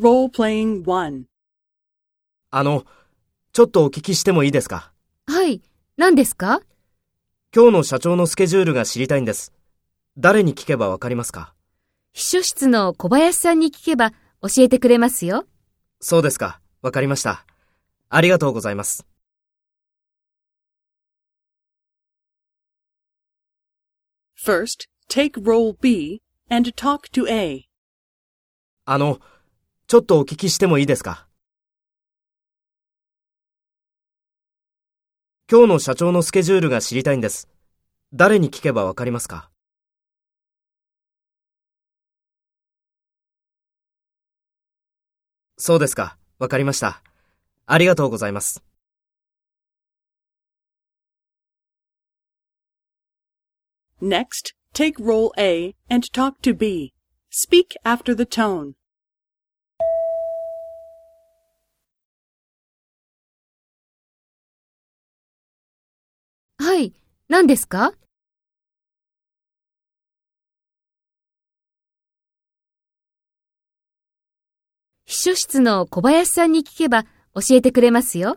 Role-playing 1. あの、ちょっとお聞きしてもいいですか？はい。何ですか？今日の社長のスケジュールが知りたいんです。誰に聞けばわかりますか？秘書室の小林さんに聞けば教えてくれますよ。そうですか。わかりました。ありがとうございます。First, take role B and talk to A. あの、ちょっとお聞きしてもいいですか？今日の社長のスケジュールが知りたいんです。誰に聞けばわかりますか？そうですか。わかりました。ありがとうございます。Next, take role A and talk to B. Speak after the tone. 何ですか？秘書室の小林さんに聞けば教えてくれますよ。